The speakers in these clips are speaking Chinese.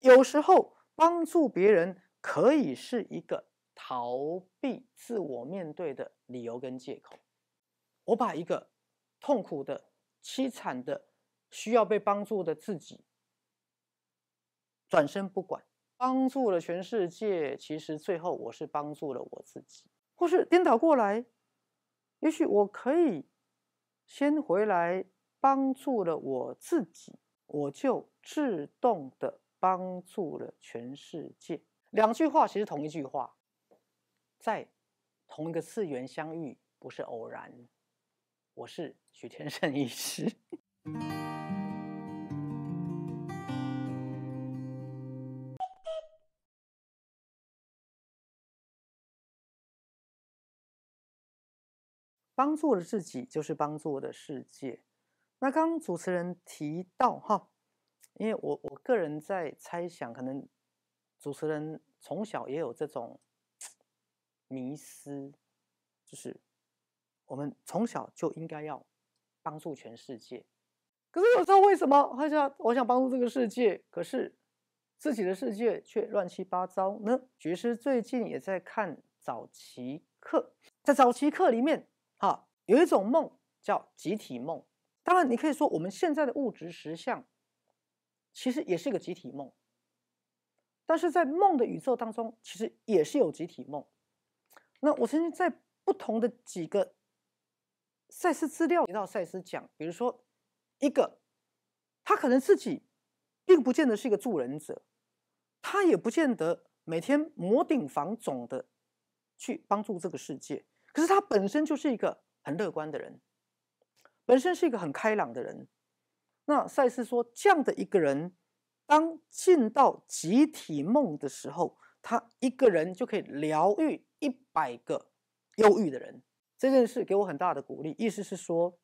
有时候帮助别人可以是一个逃避自我面对的理由跟借口。我把一个痛苦的、凄惨的、需要被帮助的自己转身不管，帮助了全世界，其实最后我是帮助了我自己，或是颠倒过来，也许我可以先回来帮助了我自己，我就自动的帮助了全世界。两句话其实同一句话，在同一个次元相遇不是偶然。我是许天胜医师。帮助了自己，就是帮助了世界。那刚刚主持人提到哈，因为我我个人在猜想，可能主持人从小也有这种迷思，就是。我们从小就应该要帮助全世界，可是有时候为什么好像我想帮助这个世界，可是自己的世界却乱七八糟呢？爵士最近也在看早期课，在早期课里面，哈，有一种梦叫集体梦。当然，你可以说我们现在的物质实相其实也是一个集体梦，但是在梦的宇宙当中，其实也是有集体梦。那我曾经在不同的几个。赛斯资料提到，赛斯讲，比如说一个，他可能自己并不见得是一个助人者，他也不见得每天摩顶防总的去帮助这个世界，可是他本身就是一个很乐观的人，本身是一个很开朗的人。那赛斯说，这样的一个人，当进到集体梦的时候，他一个人就可以疗愈一百个忧郁的人。这件事给我很大的鼓励，意思是说，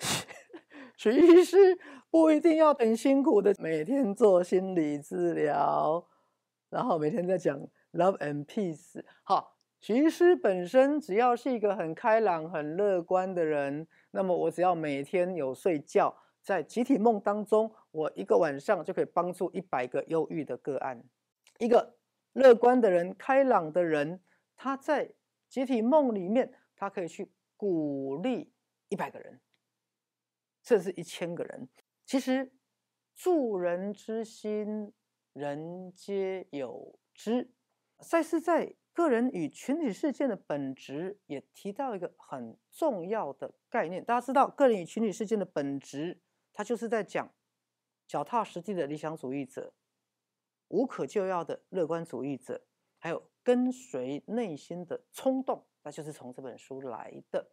徐医师不一定要很辛苦的每天做心理治疗，然后每天在讲 love and peace。好，徐医师本身只要是一个很开朗、很乐观的人，那么我只要每天有睡觉，在集体梦当中，我一个晚上就可以帮助一百个忧郁的个案。一个乐观的人、开朗的人，他在。集体梦里面，他可以去鼓励一百个人，甚至一千个人。其实助人之心，人皆有之。赛斯在个人与群体事件的本质也提到一个很重要的概念。大家知道，个人与群体事件的本质，他就是在讲脚踏实地的理想主义者，无可救药的乐观主义者，还有。跟随内心的冲动，那就是从这本书来的。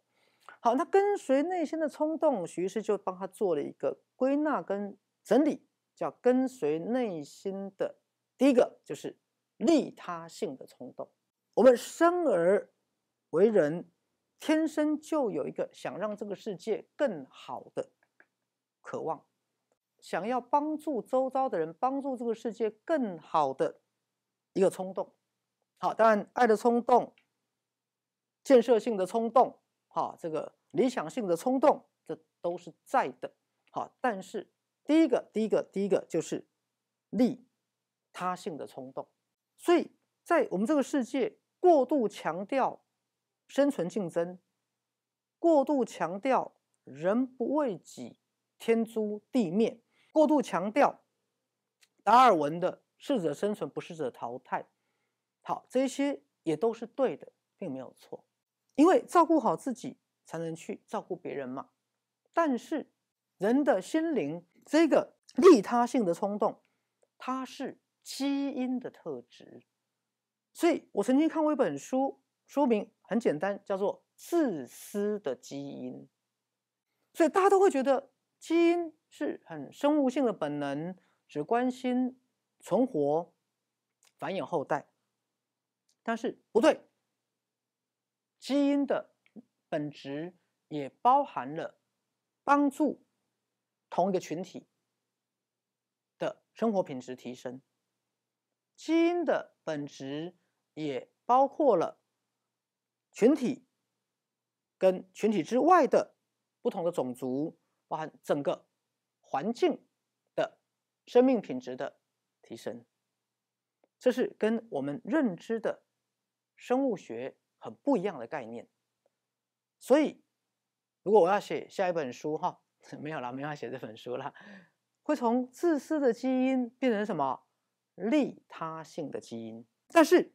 好，那跟随内心的冲动，徐医师就帮他做了一个归纳跟整理，叫跟随内心的第一个就是利他性的冲动。我们生而为人，天生就有一个想让这个世界更好的渴望，想要帮助周遭的人，帮助这个世界更好的一个冲动。好，当然，爱的冲动、建设性的冲动、哈，这个理想性的冲动，这都是在的。好，但是第一个、第一个、第一个就是利他性的冲动。所以在我们这个世界，过度强调生存竞争，过度强调人不为己，天诛地灭，过度强调达尔文的适者生存，不适者淘汰。好，这些也都是对的，并没有错，因为照顾好自己才能去照顾别人嘛。但是人的心灵这个利他性的冲动，它是基因的特质。所以我曾经看过一本书，说明很简单，叫做“自私的基因”。所以大家都会觉得基因是很生物性的本能，只关心存活、繁衍后代。但是不对，基因的本质也包含了帮助同一个群体的生活品质提升。基因的本质也包括了群体跟群体之外的不同的种族，包含整个环境的生命品质的提升。这是跟我们认知的生物学很不一样的概念。所以，如果我要写下一本书，哈，没有了，没法写这本书了，会从自私的基因变成什么利他性的基因。但是，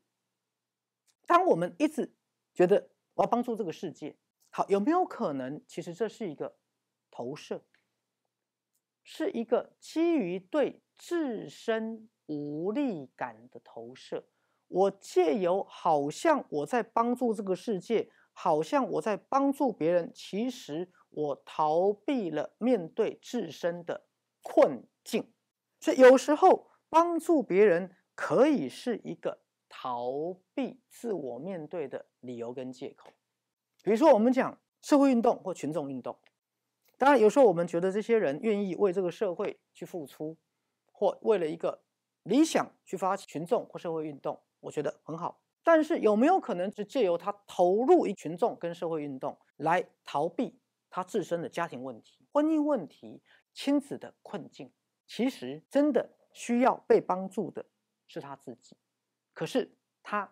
当我们一直觉得我要帮助这个世界，好，有没有可能，其实这是一个投射，是一个基于对自身无力感的投射？我借由好像我在帮助这个世界。好像我在帮助别人，其实我逃避了面对自身的困境。所以有时候帮助别人可以是一个逃避自我面对的理由跟借口。比如说，我们讲社会运动或群众运动，当然有时候我们觉得这些人愿意为这个社会去付出，或为了一个理想去发起群众或社会运动，我觉得很好。但是有没有可能是借由他投入一群众跟社会运动来逃避他自身的家庭问题、婚姻问题、亲子的困境？其实真的需要被帮助的是他自己，可是他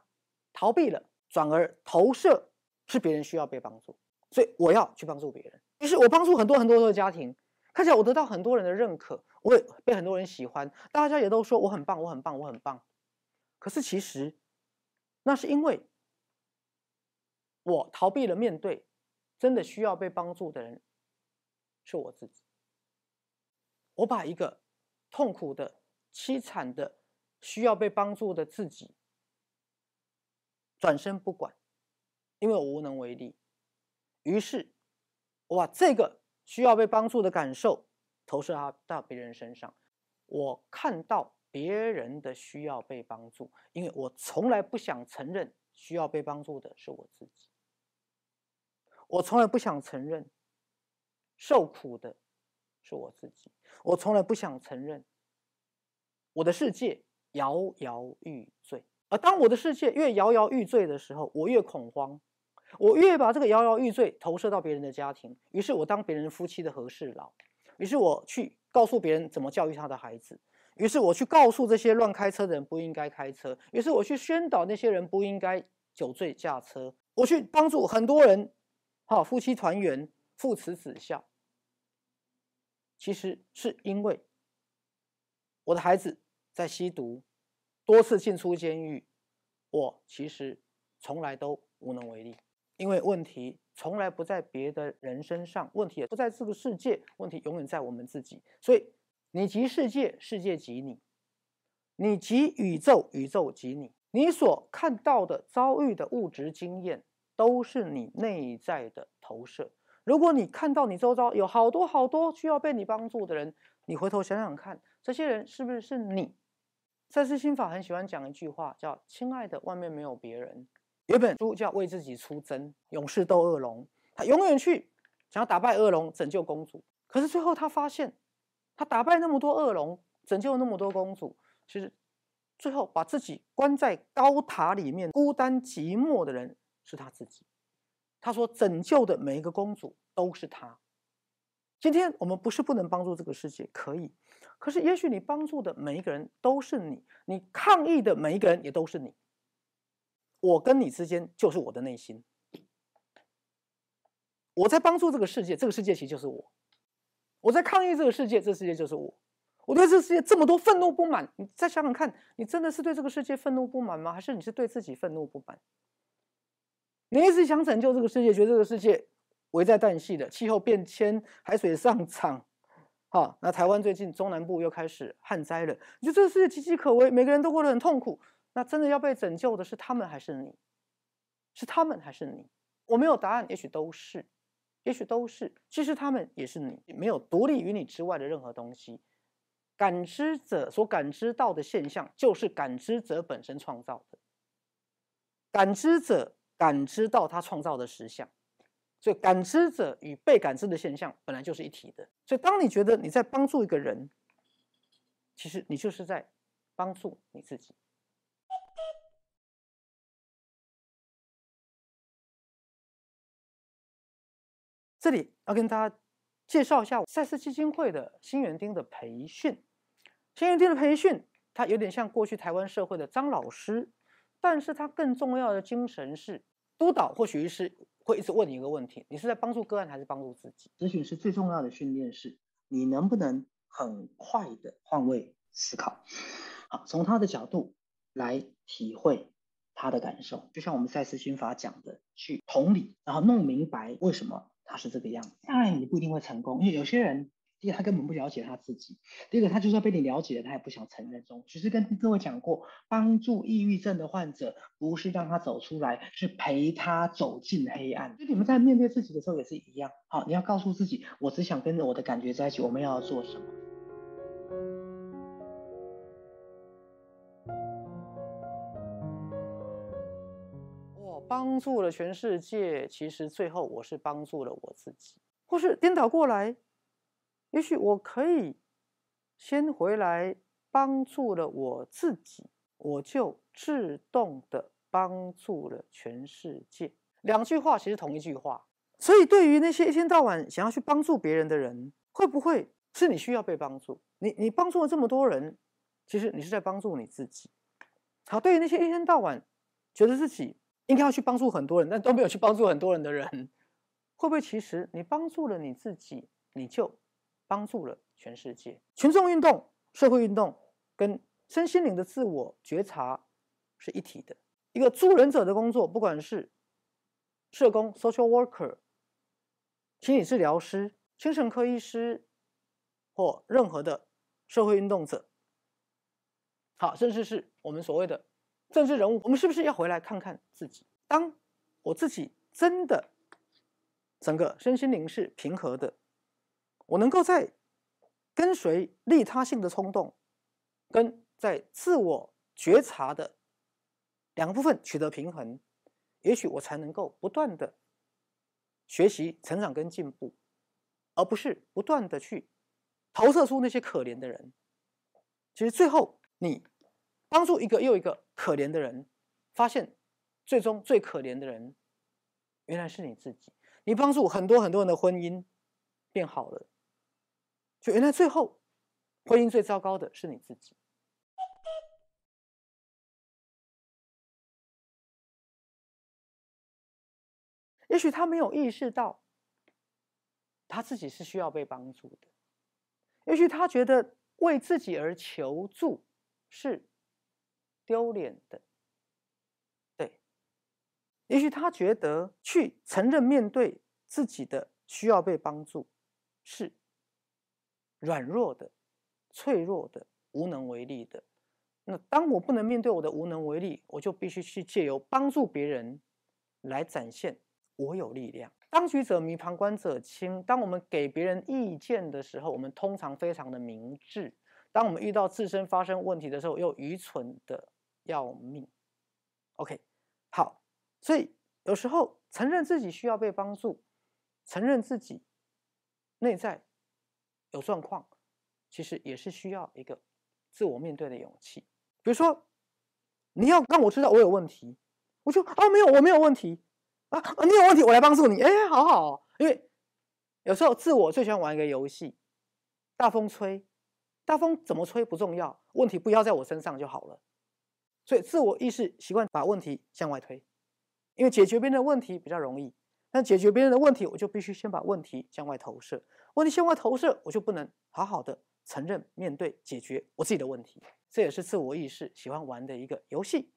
逃避了，转而投射是别人需要被帮助，所以我要去帮助别人。于是我帮助很多很多的家庭，看起来我得到很多人的认可，我也被很多人喜欢，大家也都说我很棒，我很棒，我很棒。可是其实。那是因为我逃避了面对真的需要被帮助的人，是我自己。我把一个痛苦的、凄惨的、需要被帮助的自己转身不管，因为我无能为力。于是，我把这个需要被帮助的感受投射到到别人身上，我看到。别人的需要被帮助，因为我从来不想承认需要被帮助的是我自己。我从来不想承认受苦的是我自己。我从来不想承认我的世界摇摇欲坠。而当我的世界越摇摇欲坠的时候，我越恐慌，我越把这个摇摇欲坠投射到别人的家庭。于是我当别人夫妻的和事佬，于是我去告诉别人怎么教育他的孩子。于是我去告诉这些乱开车的人不应该开车，于是我去宣导那些人不应该酒醉驾车，我去帮助很多人，哈，夫妻团圆，父慈子孝。其实是因为我的孩子在吸毒，多次进出监狱，我其实从来都无能为力，因为问题从来不在别的人身上，问题也不在这个世界，问题永远在我们自己，所以。你即世界，世界即你；你即宇宙，宇宙即你。你所看到的、遭遇的物质经验，都是你内在的投射。如果你看到你周遭有好多好多需要被你帮助的人，你回头想想看，这些人是不是是你？赛斯心法很喜欢讲一句话，叫“亲爱的，外面没有别人”。有本书叫《为自己出征：勇士斗恶龙》，他永远去想要打败恶龙，拯救公主。可是最后他发现。他打败那么多恶龙，拯救那么多公主，其实最后把自己关在高塔里面，孤单寂寞的人是他自己。他说：“拯救的每一个公主都是他。”今天我们不是不能帮助这个世界，可以。可是也许你帮助的每一个人都是你，你抗议的每一个人也都是你。我跟你之间就是我的内心。我在帮助这个世界，这个世界其实就是我。我在抗议这个世界，这个世界就是我。我对这世界这么多愤怒不满，你再想想看，你真的是对这个世界愤怒不满吗？还是你是对自己愤怒不满？你一直想拯救这个世界，觉得这个世界危在旦夕的，气候变迁、海水上涨，好，那台湾最近中南部又开始旱灾了，你觉得这个世界岌岌可危，每个人都过得很痛苦。那真的要被拯救的是他们还是你？是他们还是你？我没有答案，也许都是。也许都是，其实他们也是你，没有独立于你之外的任何东西。感知者所感知到的现象，就是感知者本身创造的。感知者感知到他创造的实相，所以感知者与被感知的现象本来就是一体的。所以，当你觉得你在帮助一个人，其实你就是在帮助你自己。这里要跟大家介绍一下赛斯基金会的新园丁的培训。新园丁的培训他有点像过去台湾社会的张老师，但是他更重要的精神是督导或许是会一直问你一个问题：你是在帮助个案还是帮助自己？咨询师最重要的训练是，你能不能很快的换位思考，好，从他的角度来体会他的感受，就像我们赛斯心法讲的，去同理，然后弄明白为什么他是这个样子。当然，你不一定会成功，因为有些人。第一，他根本不了解他自己；第二个，他就算被你了解了，他也不想承认。中，其实跟各位讲过，帮助抑郁症的患者，不是让他走出来，是陪他走进黑暗。就你们在面对自己的时候也是一样。好，你要告诉自己，我只想跟着我的感觉在一起。我们要做什么？帮助了全世界，其实最后我是帮助了我自己，或是颠倒过来。也许我可以先回来帮助了我自己，我就自动的帮助了全世界。两句话其实同一句话，所以对于那些一天到晚想要去帮助别人的人，会不会是你需要被帮助？你你帮助了这么多人，其实你是在帮助你自己。好，对于那些一天到晚觉得自己应该要去帮助很多人，但都没有去帮助很多人的人，会不会其实你帮助了你自己，你就？帮助了全世界。群众运动、社会运动跟身心灵的自我觉察是一体的。一个助人者的工作，不管是社工 （social worker）、心理治疗师、精神科医师，或任何的社会运动者，好，甚至是我们所谓的政治人物，我们是不是要回来看看自己？当我自己真的整个身心灵是平和的。我能够在跟随利他性的冲动，跟在自我觉察的两个部分取得平衡，也许我才能够不断的学习、成长跟进步，而不是不断的去投射出那些可怜的人。其实最后，你帮助一个又一个可怜的人，发现最终最可怜的人原来是你自己。你帮助很多很多人的婚姻变好了。就原来最后，婚姻最糟糕的是你自己。也许他没有意识到，他自己是需要被帮助的。也许他觉得为自己而求助是丢脸的，对。也许他觉得去承认面对自己的需要被帮助是。软弱的、脆弱的、无能为力的。那当我不能面对我的无能为力，我就必须去借由帮助别人来展现我有力量。当局者迷，旁观者清。当我们给别人意见的时候，我们通常非常的明智；当我们遇到自身发生问题的时候，又愚蠢的要命。OK，好，所以有时候承认自己需要被帮助，承认自己内在。有状况，其实也是需要一个自我面对的勇气。比如说，你要让我知道我有问题，我就啊没有，我没有问题啊，你有问题，我来帮助你。哎，好好，因为有时候自我最喜欢玩一个游戏，大风吹，大风怎么吹不重要，问题不要在我身上就好了。所以自我意识习惯把问题向外推，因为解决别人的问题比较容易。但解决别人的问题，我就必须先把问题向外投射。问题向外投射，我就不能好好的承认、面对、解决我自己的问题。这也是自我意识喜欢玩的一个游戏。